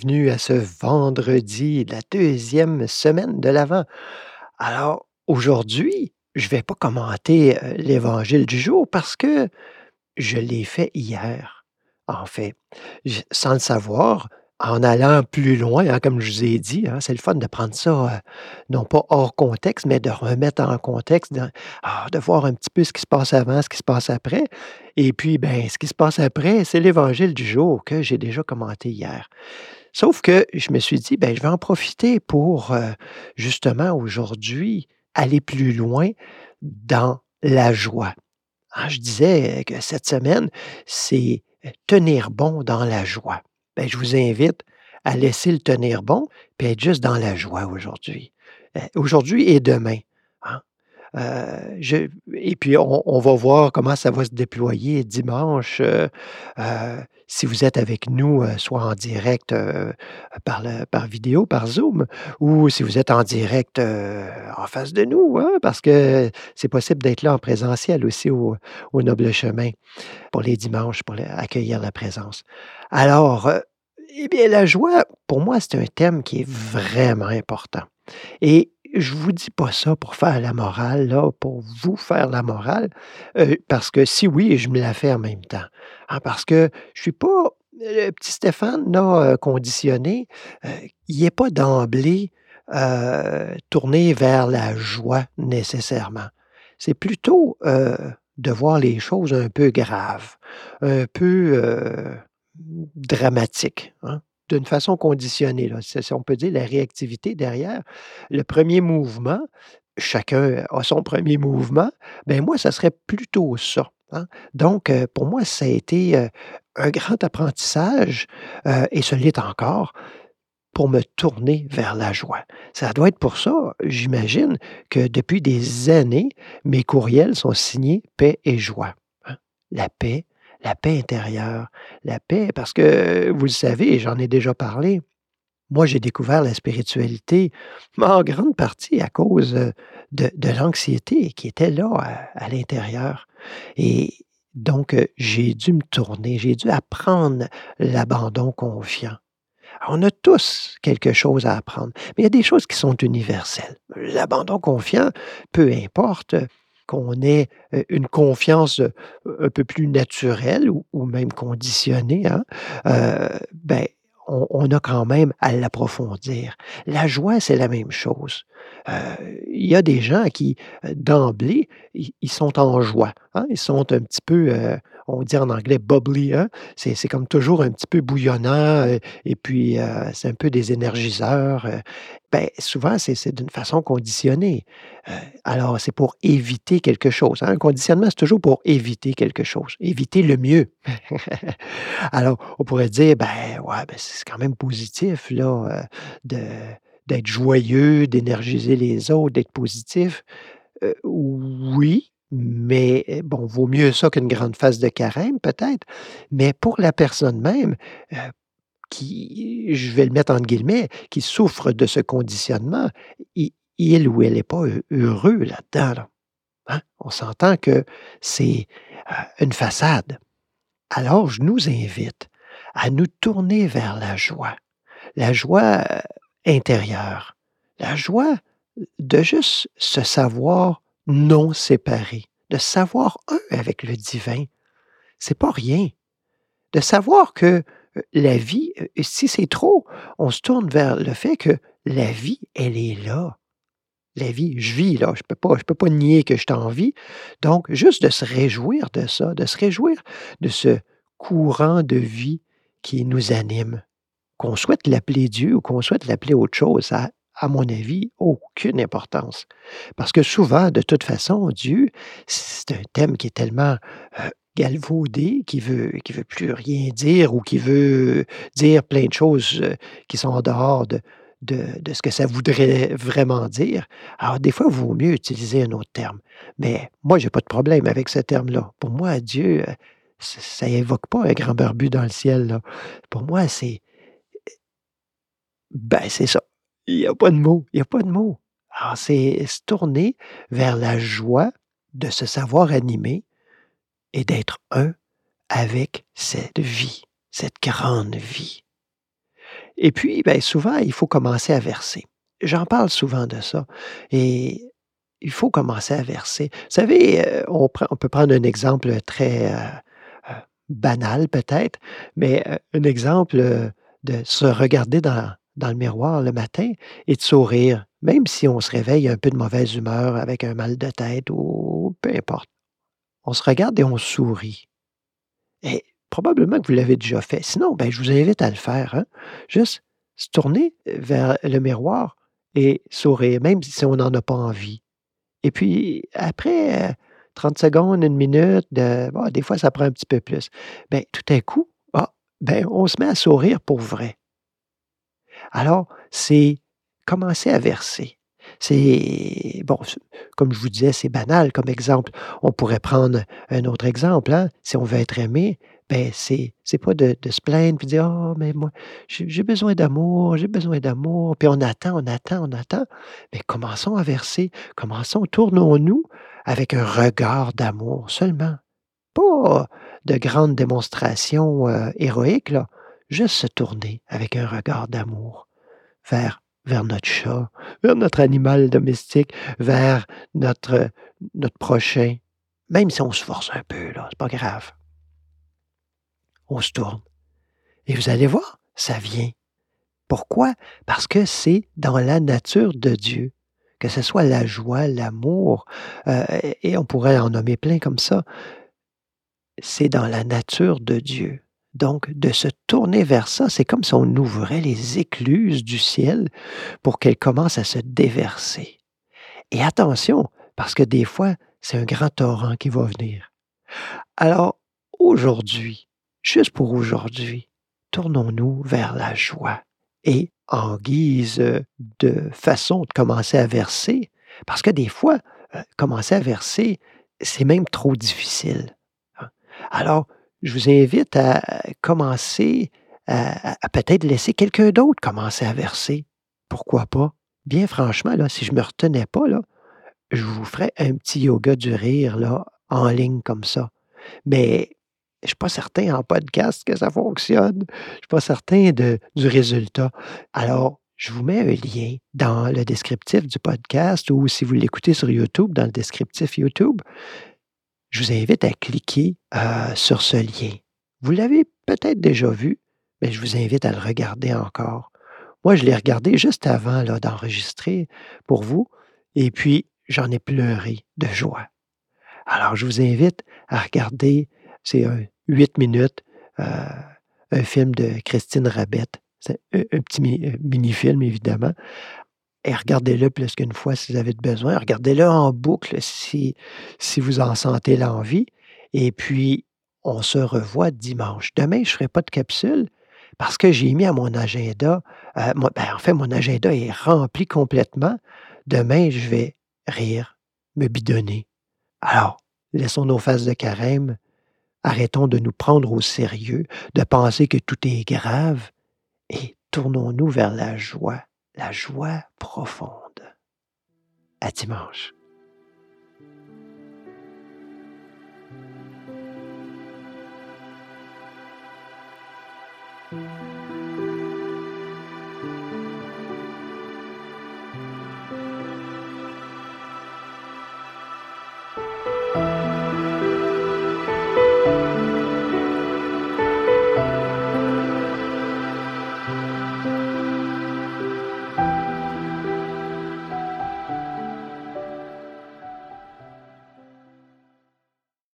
bienvenue à ce vendredi, la deuxième semaine de l'Avent. Alors, aujourd'hui, je ne vais pas commenter euh, l'évangile du jour parce que je l'ai fait hier, en fait. Sans le savoir, en allant plus loin, hein, comme je vous ai dit, hein, c'est le fun de prendre ça, euh, non pas hors contexte, mais de remettre en contexte, de, ah, de voir un petit peu ce qui se passe avant, ce qui se passe après. Et puis, ben, ce qui se passe après, c'est l'évangile du jour que j'ai déjà commenté hier. Sauf que je me suis dit, ben, je vais en profiter pour euh, justement aujourd'hui aller plus loin dans la joie. Hein, je disais que cette semaine, c'est euh, tenir bon dans la joie. Ben, je vous invite à laisser le tenir bon, puis être juste dans la joie aujourd'hui. Euh, Aujourd'hui et demain. Euh, et puis, on, va voir comment ça va se déployer dimanche. euh, euh, si vous êtes avec nous, soit en direct par, par vidéo, par Zoom, ou si vous êtes en direct en face de nous, hein, parce que c'est possible d'être là en présentiel aussi au, au Noble Chemin pour les dimanches, pour accueillir la présence. Alors, eh bien, la joie, pour moi, c'est un thème qui est vraiment important. Et je vous dis pas ça pour faire la morale, là, pour vous faire la morale, euh, parce que si oui, je me la fais en même temps. Hein, parce que je suis pas le petit Stéphane, là, euh, conditionné, euh, il n'est pas d'emblée tourné vers la joie nécessairement. C'est plutôt de voir les choses un peu graves, un peu dramatiques, hein, d'une façon conditionnée. C'est- on peut dire la réactivité derrière, le premier mouvement, chacun a son premier mouvement, ben moi, ça serait plutôt ça. hein. Donc, euh, pour moi, ça a été euh, un grand apprentissage, euh, et ce l'est encore, pour me tourner vers la joie. Ça doit être pour ça, j'imagine, que depuis des années, mes courriels sont signés paix et joie. hein. La paix, la paix intérieure, la paix, parce que vous le savez, j'en ai déjà parlé, moi j'ai découvert la spiritualité en grande partie à cause euh, de, l'anxiété qui était là à, à l'intérieur. Et donc, euh, j'ai dû me tourner, j'ai dû apprendre l'abandon confiant. On a tous quelque chose à apprendre, mais il y a des choses qui sont universelles. L'abandon confiant, peu importe qu'on ait une confiance un peu plus naturelle ou, même conditionnée, hein, ben, on, a quand même à l'approfondir. La joie, c'est la même chose. Il y a des gens qui, d'emblée, ils, sont en joie. hein, Ils sont un petit peu, on dit en anglais bubbly. hein, C'est comme toujours un petit peu bouillonnant. euh, et puis, euh, c'est un peu des énergiseurs. euh, ben, souvent, c'est d'une façon conditionnée. Alors, c'est pour éviter quelque chose. hein. Un conditionnement, c'est toujours pour éviter quelque chose. Éviter le mieux. Alors, on pourrait dire, ben, ouais, ben, c'est quand même positif, là, de, d'être joyeux, d'énergiser les autres, d'être positif. Oui, mais euh, bon, vaut mieux ça qu'une grande phase de carême, peut-être. Mais pour la personne même, euh, qui, je vais le mettre entre guillemets, qui souffre de ce conditionnement, il ou elle n'est pas heu- heureux là-dedans. là. Hein? On s'entend que c'est euh, une façade. Alors, je nous invite à nous tourner vers la joie, la joie intérieure, la joie de juste se savoir non séparé, de savoir un avec le divin. C'est pas rien. De savoir que euh, la vie, euh, si c'est trop, on se tourne vers le fait que la vie, elle est là. La vie, je vis là, je je peux pas nier que je t'en vis. Donc, juste de se réjouir de ça, de se réjouir de ce courant de vie qui nous anime, qu'on souhaite l'appeler Dieu ou qu'on souhaite l'appeler autre chose, ça à mon avis, aucune importance. Parce que souvent, de toute façon, Dieu, c'est un thème qui est tellement euh, galvaudé, qui veut, qui veut plus rien dire ou qui veut dire plein de choses euh, qui sont en dehors de, de, de ce que ça voudrait vraiment dire. Alors, des fois, il vaut mieux utiliser un autre terme. Mais moi, j'ai pas de problème avec ce terme-là. Pour moi, Dieu, euh, ça ça évoque pas un grand barbu dans le ciel. Là. Pour moi, c'est ben, c'est ça. Il y a pas de mots, il y a pas de mots. Alors, c'est se tourner vers la joie de se savoir animé et d'être un avec cette vie, cette grande vie. Et puis, ben, souvent, il faut commencer à verser. J'en parle souvent de ça et il faut commencer à verser. Vous savez, heu, on peut prendre un exemple très, heu heu, banal peut-être, mais, un exemple, de se regarder dans dans le miroir le matin et de sourire, même si on se réveille un peu de mauvaise humeur, avec un mal de tête ou peu importe. On se regarde et on sourit. Et probablement que vous l'avez déjà fait. Sinon, ben, je vous invite à le faire, hein. Juste se tourner vers le miroir et sourire, même si on n'en a pas envie. Et puis après, heu, 30 secondes, 1 minute bon, des fois, ça prend un petit peu plus. Ben, tout à coup, ah, ben, on se met à sourire pour vrai. Alors, c'est commencer à verser. C'est bon, comme je vous disais, c'est banal comme exemple. On pourrait prendre un autre exemple, hein. Si on veut être aimé, ben, c'est pas de de se plaindre puis dire: «Oh, mais moi, j'ai besoin d'amour, j'ai besoin d'amour», puis on attend, on attend, on attend. Mais commençons à verser. Commençons, tournons-nous avec un regard d'amour seulement. Pas de grandes démonstrations, heu, héroïques, là. Juste se tourner avec un regard d'amour vers vers notre chat, vers notre animal domestique, vers notre notre prochain. Même si on se force un peu, là, c'est pas grave. On se tourne et vous allez voir, ça vient. Pourquoi? Parce que c'est dans la nature de Dieu, que ce soit la joie, l'amour, et et on pourrait en nommer plein comme ça. C'est dans la nature de Dieu. Donc de se tourner vers ça, c'est comme si on ouvrait les écluses du ciel pour qu'elles commencent à se déverser. Et attention, parce que des fois, c'est un grand torrent qui va venir. Alors, aujourd'hui, juste pour aujourd'hui, tournons-nous vers la joie et en guise, de façon de commencer à verser, parce que des fois, heu, commencer à verser, c'est même trop difficile, hein. Alors, je vous invite à commencer à peut-être laisser quelqu'un d'autre commencer à verser. Pourquoi pas? Bien franchement, là, si je me retenais pas, là, je vous ferais un petit yoga du rire, là, en ligne comme ça. Mais je suis pas certain en podcast que ça fonctionne. Je suis pas certain du résultat. Alors, je vous mets un lien dans le descriptif du podcast ou si vous l'écoutez sur YouTube, dans le descriptif YouTube. Je vous invite à cliquer, heu, sur ce lien. Vous l'avez peut-être déjà vu, mais je vous invite à le regarder encore. Moi, je l'ai regardé juste avant, d'enregistrer pour vous et puis j'en ai pleuré de joie. Alors je vous invite à regarder, c'est un 8 minutes, heu, un film de Christine Rabette. Un petit heu, mini-film évidemment et regardez-le plus qu'une fois si vous avez besoin. Regardez-le en boucle si si vous en sentez l'envie et puis on se revoit dimanche. Demain, je ferai pas de capsule parce que j'ai mis à mon agenda, moi ben, en fait, mon agenda est rempli complètement. Demain, je vais rire, me bidonner. Alors, laissons nos faces de carême, arrêtons de nous prendre au sérieux, de penser que tout est grave et tournons-nous vers la joie, la joie profonde. À dimanche.